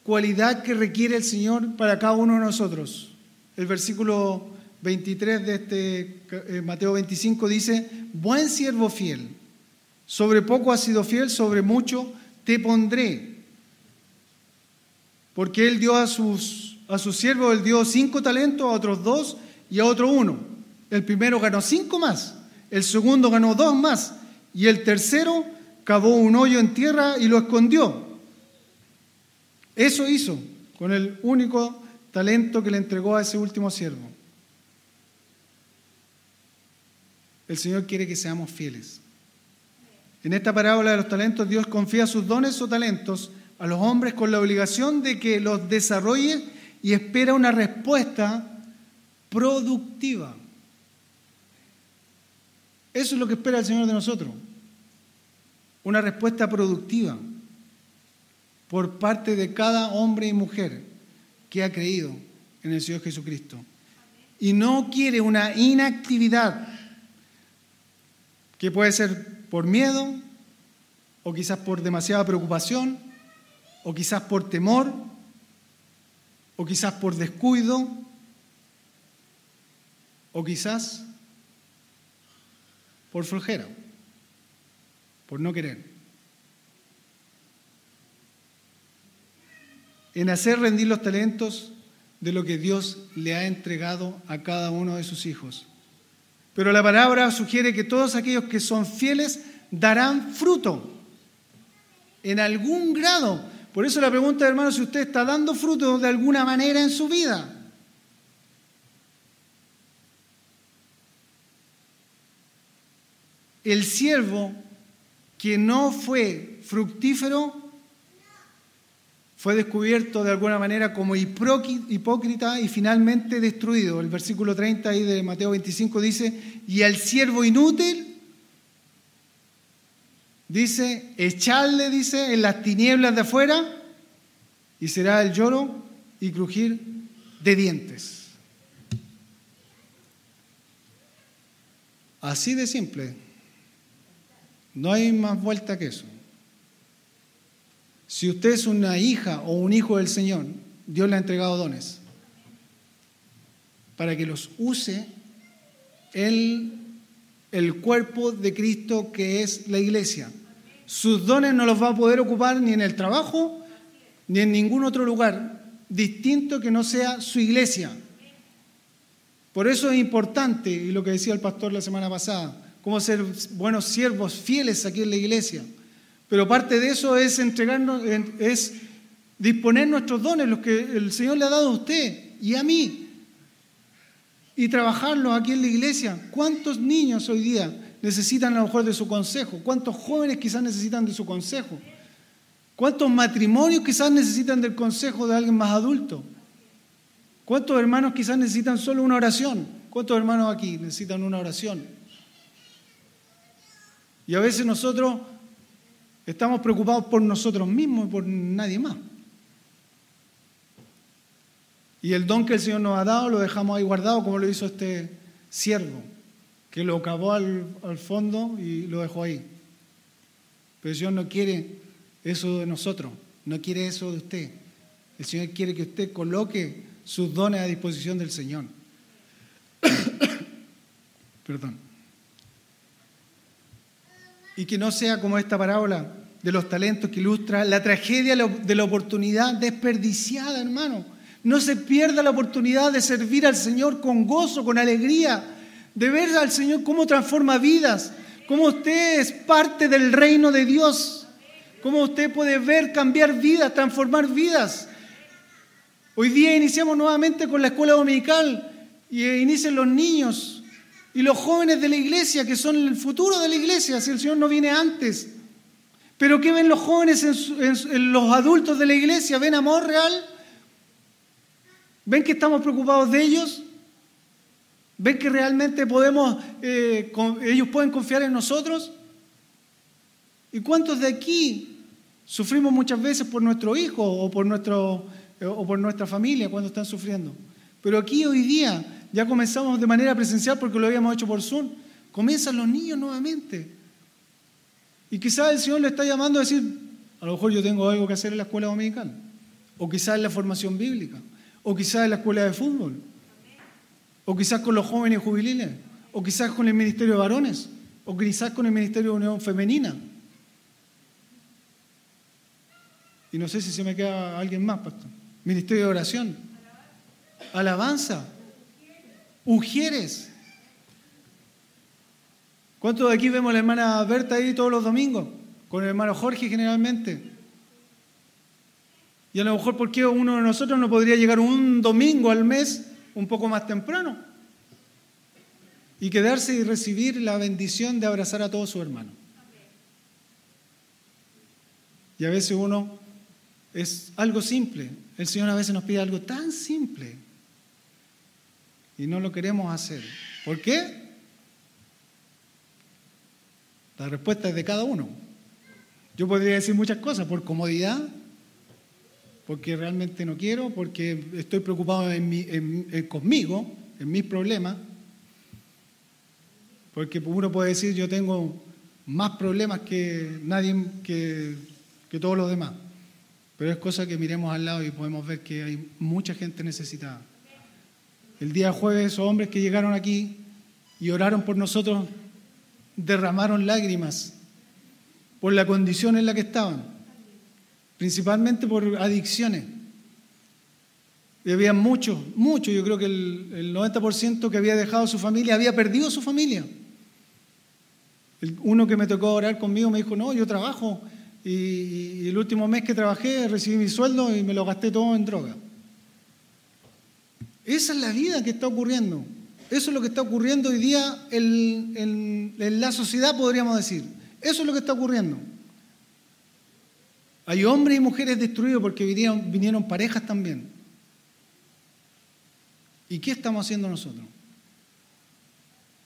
cualidad que requiere el Señor para cada uno de nosotros. El versículo 23 de este eh, Mateo 25 dice, buen siervo fiel, sobre poco has sido fiel, sobre mucho te pondré. Porque él dio a sus, a sus siervos, él dio cinco talentos, a otros dos y a otro uno. El primero ganó cinco más, el segundo ganó dos más y el tercero cavó un hoyo en tierra y lo escondió. Eso hizo con el único talento que le entregó a ese último siervo. El Señor quiere que seamos fieles. En esta parábola de los talentos, Dios confía sus dones o talentos a los hombres con la obligación de que los desarrolle y espera una respuesta productiva. Eso es lo que espera el Señor de nosotros. Una respuesta productiva por parte de cada hombre y mujer que ha creído en el Señor Jesucristo. Y no quiere una inactividad que puede ser por miedo, o quizás por demasiada preocupación, o quizás por temor, o quizás por descuido, o quizás por flojera, por no querer. En hacer rendir los talentos de lo que Dios le ha entregado a cada uno de sus hijos. Pero la palabra sugiere que todos aquellos que son fieles darán fruto en algún grado. Por eso la pregunta, hermano, si usted está dando fruto de alguna manera en su vida. El siervo que no fue fructífero fue descubierto de alguna manera como hipócrita y finalmente destruido. El versículo 30 ahí de Mateo 25 dice, y al siervo inútil, dice, echarle, dice, en las tinieblas de afuera, y será el lloro y crujir de dientes. Así de simple. No hay más vuelta que eso. Si usted es una hija o un hijo del Señor, Dios le ha entregado dones para que los use el, el cuerpo de Cristo que es la iglesia. Sus dones no los va a poder ocupar ni en el trabajo ni en ningún otro lugar distinto que no sea su iglesia. Por eso es importante, y lo que decía el pastor la semana pasada, cómo ser buenos siervos fieles aquí en la iglesia. Pero parte de eso es entregarnos, es disponer nuestros dones, los que el Señor le ha dado a usted y a mí, y trabajarlos aquí en la iglesia. ¿Cuántos niños hoy día necesitan a lo mejor de su consejo? ¿Cuántos jóvenes quizás necesitan de su consejo? ¿Cuántos matrimonios quizás necesitan del consejo de alguien más adulto? ¿Cuántos hermanos quizás necesitan solo una oración? ¿Cuántos hermanos aquí necesitan una oración? Y a veces nosotros Estamos preocupados por nosotros mismos y por nadie más. Y el don que el Señor nos ha dado lo dejamos ahí guardado como lo hizo este siervo, que lo cavó al, al fondo y lo dejó ahí. Pero el Señor no quiere eso de nosotros, no quiere eso de usted. El Señor quiere que usted coloque sus dones a disposición del Señor. *coughs* Perdón y que no sea como esta parábola de los talentos que ilustra la tragedia de la oportunidad desperdiciada, hermano. No se pierda la oportunidad de servir al Señor con gozo, con alegría, de ver al Señor cómo transforma vidas, cómo usted es parte del reino de Dios, cómo usted puede ver cambiar vidas, transformar vidas. Hoy día iniciamos nuevamente con la escuela dominical y inician los niños y los jóvenes de la iglesia, que son el futuro de la iglesia, si el Señor no viene antes. Pero ¿qué ven los jóvenes en, los adultos de la iglesia? ¿Ven amor real? ¿Ven que estamos preocupados de ellos? ¿Ven que realmente podemos, eh, ellos pueden confiar en nosotros? ¿Y cuántos de aquí sufrimos muchas veces por nuestro hijo o por, nuestro, eh, o por nuestra familia cuando están sufriendo? Pero aquí hoy día ya comenzamos de manera presencial porque lo habíamos hecho por Zoom, Comienzan los niños nuevamente. Y quizás el Señor le está llamando a decir, a lo mejor yo tengo algo que hacer en la escuela dominical, o quizás en la formación bíblica, o quizás en la escuela de fútbol, o quizás con los jóvenes juveniles, o quizás con el ministerio de varones, o quizás con el ministerio de unión femenina. Y no sé si se me queda alguien más, pastor. Ministerio de oración. Alabanza. Ujieres. ¿Cuántos de aquí vemos a la hermana Berta ahí todos los domingos? Con el hermano Jorge generalmente. Y a lo mejor, ¿por qué uno de nosotros no podría llegar un domingo al mes un poco más temprano? Y quedarse y recibir la bendición de abrazar a todos sus hermanos. Y a veces uno es algo simple. El Señor a veces nos pide algo tan simple y no lo queremos hacer. ¿Por qué? La respuesta es de cada uno. Yo podría decir muchas cosas, por comodidad, porque realmente no quiero, porque estoy preocupado en conmigo, en mis problemas, porque uno puede decir yo tengo más problemas que nadie, que, que todos los demás. Pero es cosa que miremos al lado y podemos ver que hay mucha gente necesitada. El día jueves, esos hombres que llegaron aquí y oraron por nosotros derramaron lágrimas por la condición en la que estaban, principalmente por adicciones. Y había muchos, muchos, yo creo que el, 90% que había dejado su familia había perdido su familia. uno que me tocó orar conmigo me dijo, no, yo trabajo y, el último mes que trabajé recibí mi sueldo y me lo gasté todo en droga. Esa es la vida que está ocurriendo. Eso es lo que está ocurriendo hoy día en, la sociedad, podríamos decir. Eso es lo que está ocurriendo. Hay hombres y mujeres destruidos porque vinieron, vinieron parejas también. ¿Y qué estamos haciendo nosotros?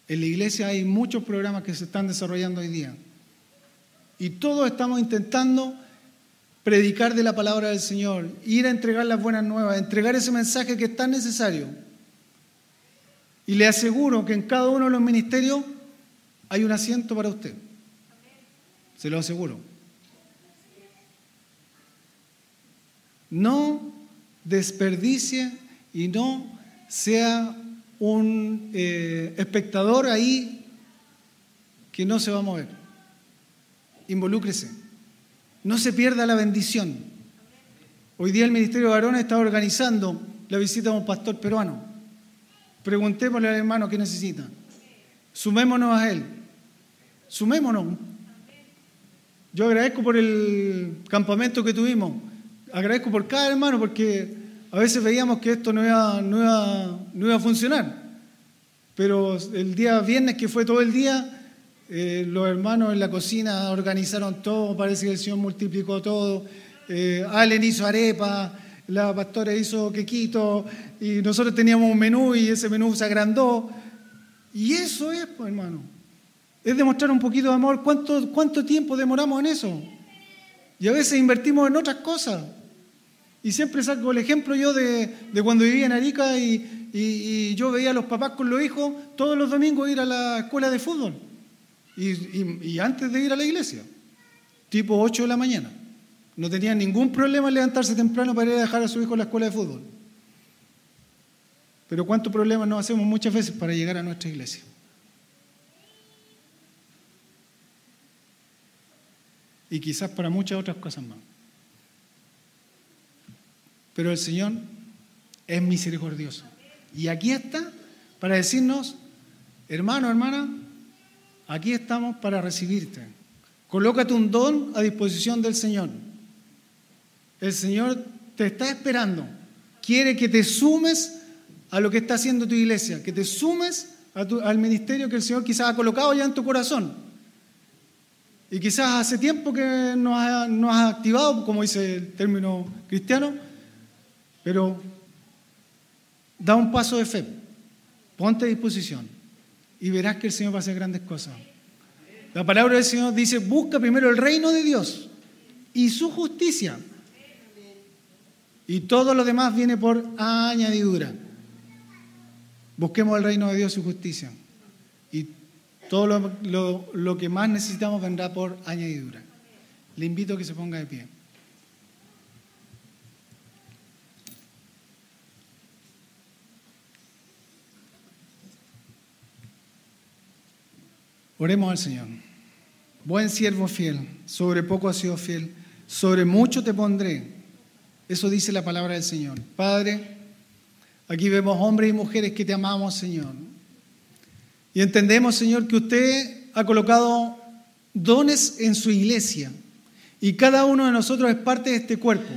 En la iglesia hay muchos programas que se están desarrollando hoy día. Y todos estamos intentando predicar de la palabra del Señor, ir a entregar las buenas nuevas, entregar ese mensaje que es tan necesario. Y le aseguro que en cada uno de los ministerios hay un asiento para usted. Se lo aseguro. No desperdicie y no sea un eh, espectador ahí que no se va a mover involúcrese. No se pierda la bendición. Hoy día el Ministerio de Varones está organizando la visita de un pastor peruano. Preguntémosle al hermano qué necesita. Sumémonos a él. Sumémonos. Yo agradezco por el campamento que tuvimos. Agradezco por cada hermano porque a veces veíamos que esto no iba, no iba, no iba a funcionar. Pero el día viernes, que fue todo el día, eh, los hermanos en la cocina organizaron todo, parece que el Señor multiplicó todo. Eh, Allen hizo arepa, la pastora hizo quequito, y nosotros teníamos un menú y ese menú se agrandó. Y eso es, pues, hermano. Es demostrar un poquito de amor. ¿Cuánto, cuánto tiempo demoramos en eso? Y a veces invertimos en otras cosas. Y siempre saco el ejemplo yo de, cuando vivía en Arica y, y, yo veía a los papás con los hijos todos los domingos ir a la escuela de fútbol y, antes de ir a la iglesia, tipo 8 de la mañana. No tenían ningún problema en levantarse temprano para ir a dejar a su hijo a la escuela de fútbol. Pero ¿cuántos problemas nos hacemos muchas veces para llegar a nuestra iglesia? Y quizás para muchas otras cosas más. Pero el Señor es misericordioso. Y aquí está para decirnos, hermano, hermana, Aquí estamos para recibirte. Colócate un don a disposición del Señor. El Señor te está esperando. Quiere que te sumes a lo que está haciendo tu iglesia, que te sumes al ministerio que el Señor quizás ha colocado ya en tu corazón. Y quizás hace tiempo que no has, no has activado, como dice el término cristiano, pero da un paso de fe, ponte a disposición y verás que el Señor va a hacer grandes cosas. La palabra del Señor dice, busca primero el reino de Dios y su justicia. Y todo lo demás viene por añadidura. Busquemos el reino de Dios y su justicia. Y Todo lo, lo- lo que más necesitamos vendrá por añadidura. Le invito a que se ponga de pie. Oremos al Señor. Buen siervo fiel, sobre poco has sido fiel, sobre mucho te pondré. Eso dice la palabra del Señor. Padre, aquí vemos hombres y mujeres que te amamos, Señor. Y entendemos, Señor, que usted ha colocado dones en su iglesia y cada uno de nosotros es parte de este cuerpo.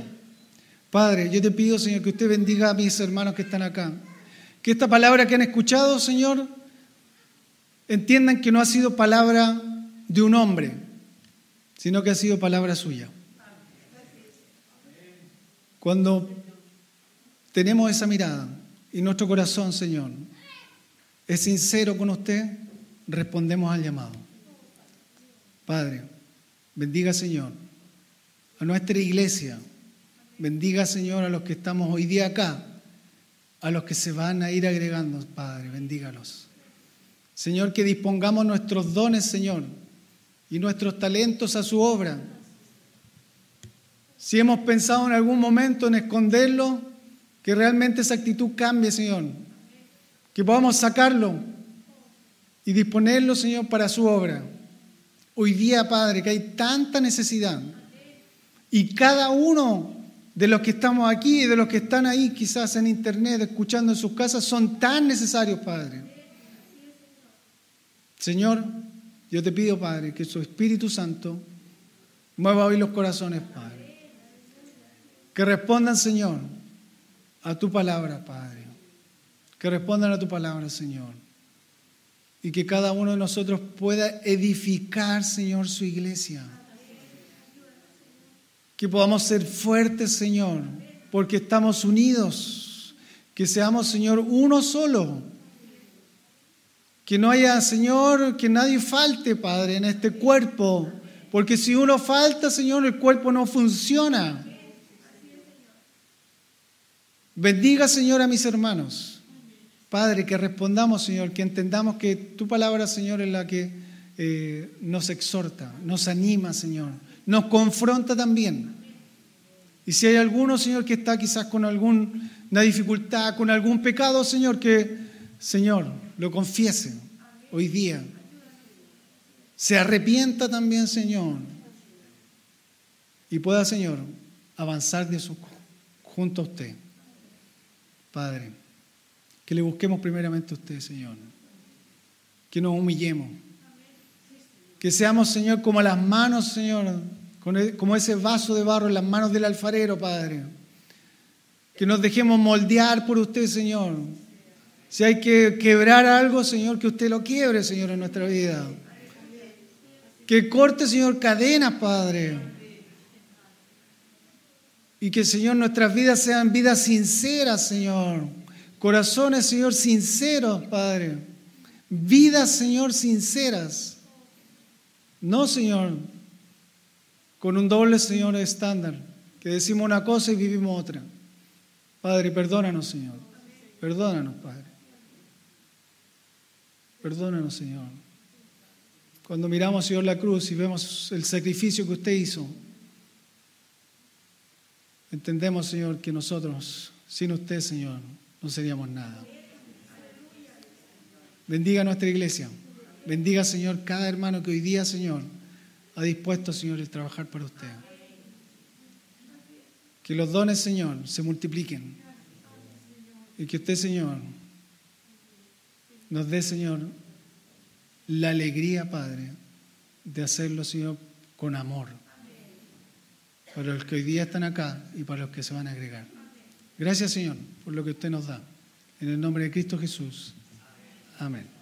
Padre, yo te pido, Señor, que usted bendiga a mis hermanos que están acá. Que esta palabra que han escuchado, Señor, entiendan que no ha sido palabra de un hombre, sino que ha sido palabra suya. Cuando tenemos esa mirada y nuestro corazón, Señor, es sincero con usted, respondemos al llamado. Padre, bendiga, Señor, a nuestra iglesia. Bendiga, Señor, a los que estamos hoy día acá, a los que se van a ir agregando, Padre, bendígalos. Señor, que dispongamos nuestros dones, Señor, y nuestros talentos a su obra. Si hemos pensado en algún momento en esconderlo, que realmente esa actitud cambie, Señor. Que podamos sacarlo y disponerlo, Señor, para su obra. Hoy día, Padre, que hay tanta necesidad. Y cada uno de los que estamos aquí y de los que están ahí, quizás en internet, escuchando en sus casas, son tan necesarios, Padre. Señor, yo te pido, Padre, que su Espíritu Santo mueva hoy los corazones, Padre. Que respondan, Señor, a tu palabra, Padre. Que respondan a tu palabra, Señor. Y que cada uno de nosotros pueda edificar, Señor, su iglesia. Que podamos ser fuertes, Señor, porque estamos unidos. Que seamos, Señor, uno solo. Que no haya, Señor, que nadie falte, Padre, en este cuerpo. Porque si uno falta, Señor, el cuerpo no funciona. Bendiga, Señor, a mis hermanos. Padre, que respondamos, Señor, que entendamos que tu palabra, Señor, es la que eh, nos exhorta, nos anima, Señor, nos confronta también. Y si hay alguno, Señor, que está quizás con alguna dificultad, con algún pecado, Señor, que, Señor, lo confiese hoy día. Se arrepienta también, Señor. Y pueda, Señor, avanzar de su, junto a usted. Padre, que le busquemos primeramente a usted, Señor. Que nos humillemos. Que seamos, Señor, como las manos, Señor, como ese vaso de barro en las manos del alfarero, Padre. Que nos dejemos moldear por usted, Señor. Si hay que quebrar algo, Señor, que usted lo quiebre, Señor, en nuestra vida. Que corte, Señor, cadenas, Padre. Y que, Señor, nuestras vidas sean vidas sinceras, Señor. Corazones, Señor, sinceros, Padre. Vidas, Señor, sinceras. No, Señor, con un doble, Señor, estándar. Que decimos una cosa y vivimos otra. Padre, perdónanos, Señor. Perdónanos, Padre. Perdónanos, Señor. Cuando miramos, Señor, la cruz y vemos el sacrificio que usted hizo, entendemos, Señor, que nosotros, sin usted, Señor, no seríamos nada. Bendiga nuestra iglesia. Bendiga, Señor, cada hermano que hoy día, Señor, ha dispuesto, Señor, el trabajar para usted. Que los dones, Señor, se multipliquen. Y que usted, Señor, nos dé, Señor, la alegría, Padre, de hacerlo, Señor, con amor. Para los que hoy día están acá y para los que se van a agregar. Gracias, Señor, por lo que usted nos da. En el nombre de Cristo Jesús. Amén.